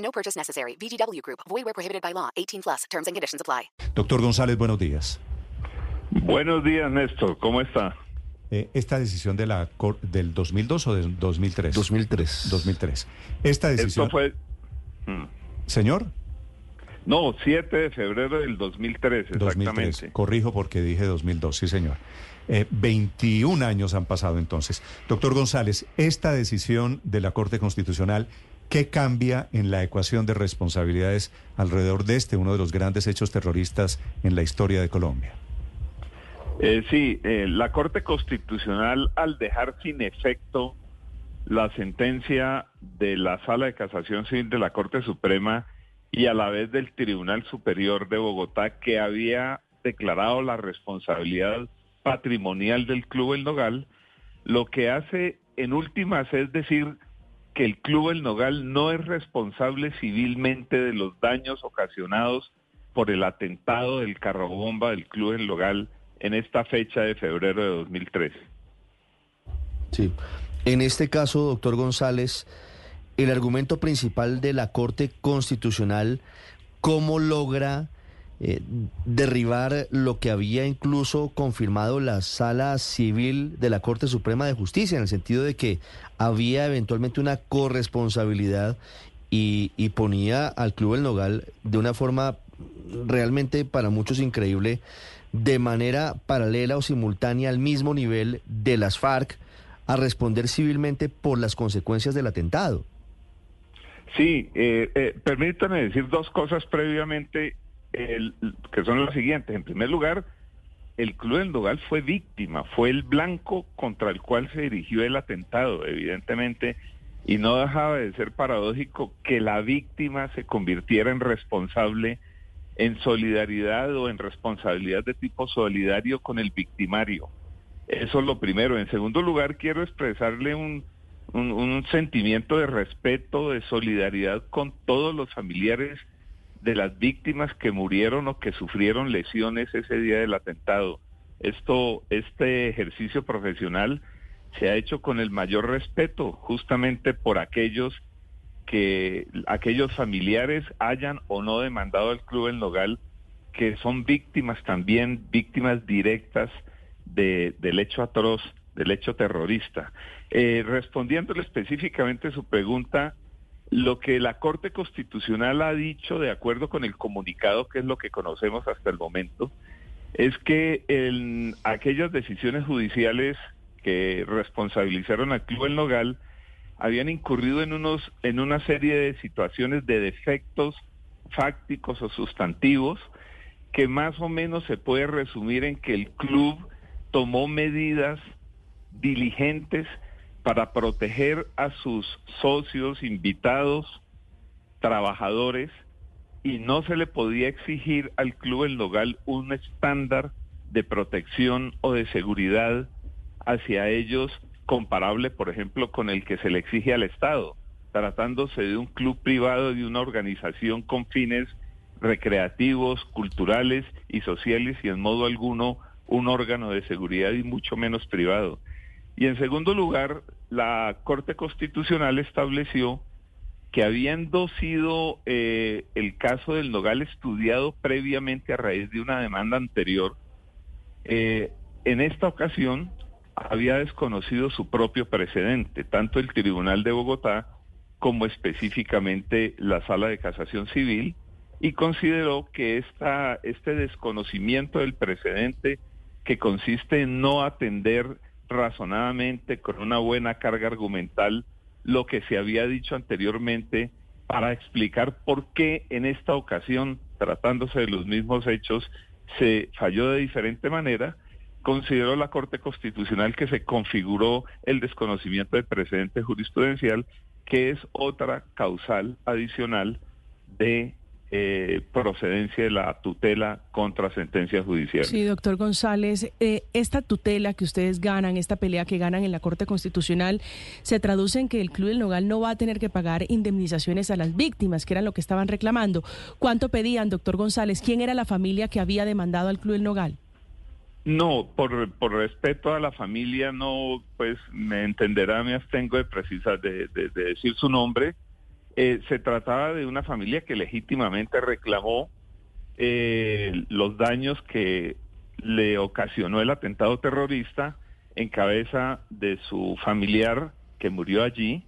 No purchase necessary. VGW Group. Void where prohibited by law. 18 plus. Terms and conditions apply. Doctor González, buenos días. Buenos días, Néstor. ¿Cómo está? Eh, esta decisión de la cor- del 2002 o del 2003? 2003. 2003. Esta decisión... Esto fue... Señor, No, 7 de febrero del 2003, 2003. exactamente. Corrijo porque dije 2002, sí señor. Eh, 21 años han pasado entonces. Doctor González, esta decisión de la Corte Constitucional, ¿qué cambia en la ecuación de responsabilidades alrededor de este, uno de los grandes hechos terroristas en la historia de Colombia? Eh, sí, eh, la Corte Constitucional, al dejar sin efecto la sentencia de la Sala de Casación Civil de la Corte Suprema y a la vez del Tribunal Superior de Bogotá, que había declarado la responsabilidad patrimonial del Club El Nogal, lo que hace en últimas es decir que el Club El Nogal no es responsable civilmente de los daños ocasionados por el atentado del carro bomba del Club El Nogal en esta fecha de febrero de 2013. Sí. En este caso, doctor González, el argumento principal de la Corte Constitucional, ¿cómo logra eh, derribar lo que había incluso confirmado la Sala Civil de la Corte Suprema de Justicia, en el sentido de que había eventualmente una corresponsabilidad y, ponía al Club El Nogal de una forma realmente para muchos increíble, de manera paralela o simultánea al mismo nivel de las FARC a responder civilmente por las consecuencias del atentado. Sí, eh, eh, decir dos cosas previamente, que son las siguientes. En primer lugar, el Club del fue víctima, fue el blanco contra el cual se dirigió el atentado, evidentemente, y no dejaba de ser paradójico que la víctima se convirtiera en responsable en solidaridad o en responsabilidad de tipo solidario con el victimario. Eso es lo primero. En segundo lugar, quiero expresarle un sentimiento de respeto, de solidaridad con todos los familiares de las víctimas que murieron o que sufrieron lesiones ese día del atentado. Esto, este ejercicio profesional se ha hecho con el mayor respeto, justamente por aquellos que aquellos familiares hayan o no demandado al Club El Nogal, que son víctimas también, víctimas directas de, del hecho atroz, del hecho terrorista. Eh, respondiéndole específicamente a su pregunta, lo que la Corte Constitucional ha dicho, de acuerdo con el comunicado, que es lo que conocemos hasta el momento, es que en aquellas decisiones judiciales que responsabilizaron al Club El Nogal habían incurrido en unos en una serie de situaciones de defectos fácticos o sustantivos que más o menos se puede resumir en que el club tomó medidas diligentes para proteger a sus socios, invitados, trabajadores, y no se le podía exigir al Club El Nogal un estándar de protección o de seguridad hacia ellos comparable, por ejemplo, con el que se le exige al Estado, tratándose de un club privado, de una organización con fines recreativos, culturales y sociales y en modo alguno un órgano de seguridad y mucho menos privado. Y en segundo lugar, la Corte Constitucional estableció que habiendo sido eh, el caso del Nogal estudiado previamente a raíz de una demanda anterior, eh, en esta ocasión había desconocido su propio precedente, tanto el Tribunal de Bogotá como específicamente la Sala de Casación Civil, y consideró que esta, este desconocimiento del precedente, que consiste en no atender razonadamente con una buena carga argumental lo que se había dicho anteriormente, para explicar por qué en esta ocasión, tratándose de los mismos hechos, se falló de diferente manera, consideró la Corte Constitucional que se configuró el desconocimiento del precedente jurisprudencial que es otra causal adicional de eh, procedencia de la tutela contra sentencias judiciales. Sí, doctor González, eh, esta tutela que ustedes ganan, esta pelea que ganan en la Corte Constitucional, se traduce en que el Club del Nogal no va a tener que pagar indemnizaciones a las víctimas, que era lo que estaban reclamando. ¿Cuánto pedían, doctor González? ¿Quién era la familia que había demandado al Club del Nogal? No, por, por respeto a la familia, no, pues me entenderá, me abstengo de precisar, de, de decir su nombre eh, se trataba de una familia que legítimamente reclamó eh, los daños que le ocasionó el atentado terrorista en cabeza de su familiar que murió allí.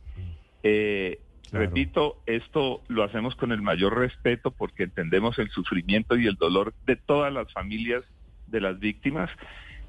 Eh, repito, esto lo hacemos con el mayor respeto porque entendemos el sufrimiento y el dolor de todas las familias de las víctimas.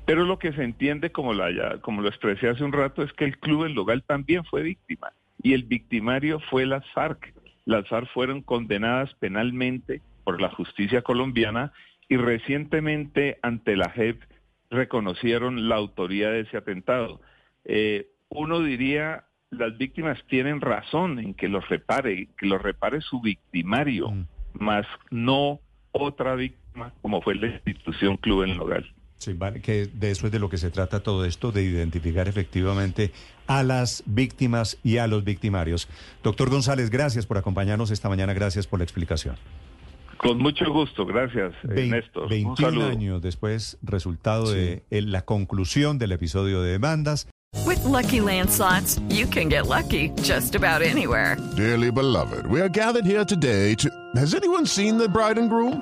Pero lo que se entiende, como, la, como lo expresé hace un rato, es que el club en Logal también fue víctima y el victimario fue las FARC. Las FARC fueron condenadas penalmente por la justicia colombiana y recientemente ante la JEP reconocieron la autoría de ese atentado. Eh, uno diría, las víctimas tienen razón en que los repare, que los repare su victimario, mm. más no otra víctima como fue la institución Club en Logal. Sí, vale, que de eso es de lo que se trata todo esto, de identificar efectivamente a las víctimas y a los victimarios. Doctor González, gracias por acompañarnos esta mañana, gracias por la explicación. Con mucho gusto, gracias, Néstor. 21 años después, resultado de la conclusión del episodio de demandas. With lucky landslots, you can get lucky just about anywhere. Dearly beloved, we are gathered here today to. Has anyone seen the bride and groom?